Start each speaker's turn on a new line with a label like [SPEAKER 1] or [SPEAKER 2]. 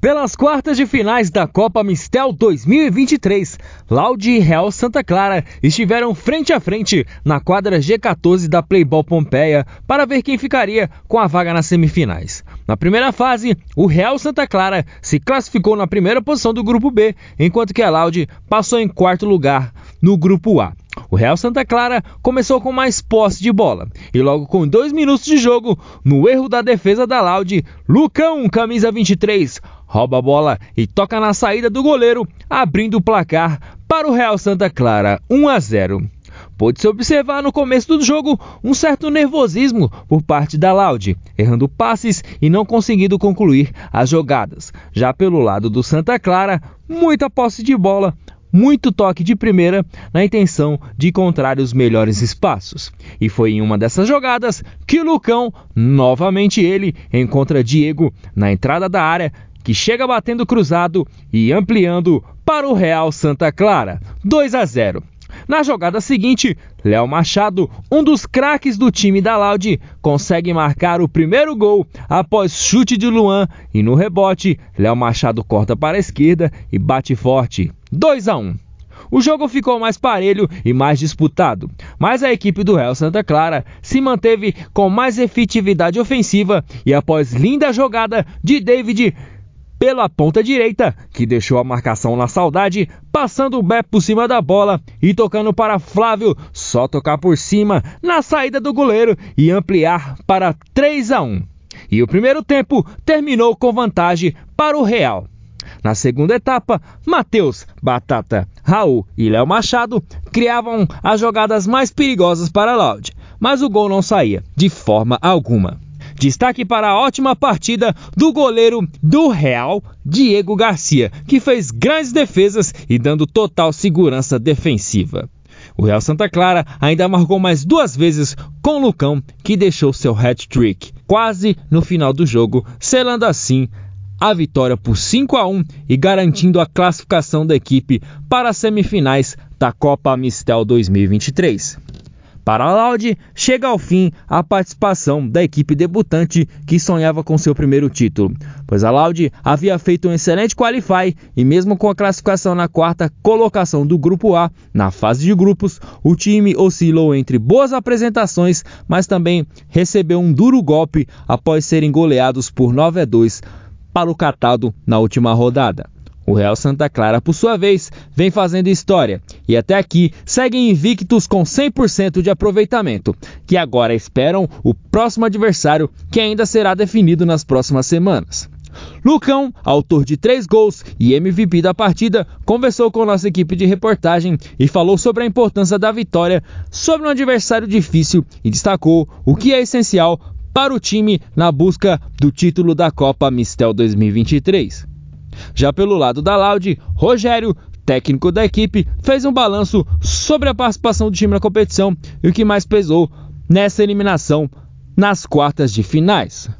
[SPEAKER 1] Pelas quartas de finais da Copa Mistel 2023, Laude e Real Santa Clara estiveram frente a frente na quadra G14 da Playball Pompeia para ver quem ficaria com a vaga nas semifinais. Na primeira fase, o Real Santa Clara se classificou na primeira posição do grupo B, enquanto que a Laude passou em quarto lugar no grupo A. O Real Santa Clara começou com mais posse de bola e logo com dois minutos de jogo, no erro da defesa da Laude, Lucão, camisa 23, rouba a bola e toca na saída do goleiro, abrindo o placar para o Real Santa Clara 1 a 0. Pôde-se observar no começo do jogo um certo nervosismo por parte da Laude, errando passes e não conseguindo concluir as jogadas. Já pelo lado do Santa Clara, muita posse de bola, muito toque de primeira na intenção de encontrar os melhores espaços. E foi em uma dessas jogadas que Lucão, novamente ele, encontra Diego na entrada da área, que chega batendo cruzado e ampliando para o Real Santa Clara, 2 a 0. Na jogada seguinte, Léo Machado, um dos craques do time da Laude, consegue marcar o primeiro gol após chute de Luan e no rebote, Léo Machado corta para a esquerda e bate forte, 2 a 1. O jogo ficou mais parelho e mais disputado, mas a equipe do Real Santa Clara se manteve com mais efetividade ofensiva e após linda jogada de David pela ponta direita, que deixou a marcação na saudade, passando o Bé por cima da bola e tocando para Flávio, só tocar por cima na saída do goleiro e ampliar para 3 a 1. E o primeiro tempo terminou com vantagem para o Real. Na segunda etapa, Matheus, Batata, Raul e Léo Machado criavam as jogadas mais perigosas para Loud, mas o gol não saía de forma alguma. Destaque para a ótima partida do goleiro do Real, Diego Garcia, que fez grandes defesas e dando total segurança defensiva. O Real Santa Clara ainda marcou mais duas vezes com Lucão, que deixou seu hat-trick quase no final do jogo, selando assim a vitória por 5 a 1 e garantindo a classificação da equipe para as semifinais da Copa Mistel 2023. Para a Laude, chega ao fim a participação da equipe debutante que sonhava com seu primeiro título, pois a Laude havia feito um excelente qualify e mesmo com a classificação na quarta colocação do grupo A, na fase de grupos, o time oscilou entre boas apresentações, mas também recebeu um duro golpe após serem goleados por 9 a 2 para o Catado na última rodada. O Real Santa Clara, por sua vez, vem fazendo história e até aqui seguem invictos com 100% de aproveitamento, que agora esperam o próximo adversário que ainda será definido nas próximas semanas. Lucão, autor de três gols e MVP da partida, conversou com nossa equipe de reportagem e falou sobre a importância da vitória sobre um adversário difícil e destacou o que é essencial para o time na busca do título da Copa Mistel 2023. Já pelo lado da Laude, Rogério, técnico da equipe, fez um balanço sobre a participação do time na competição e o que mais pesou nessa eliminação nas quartas de finais.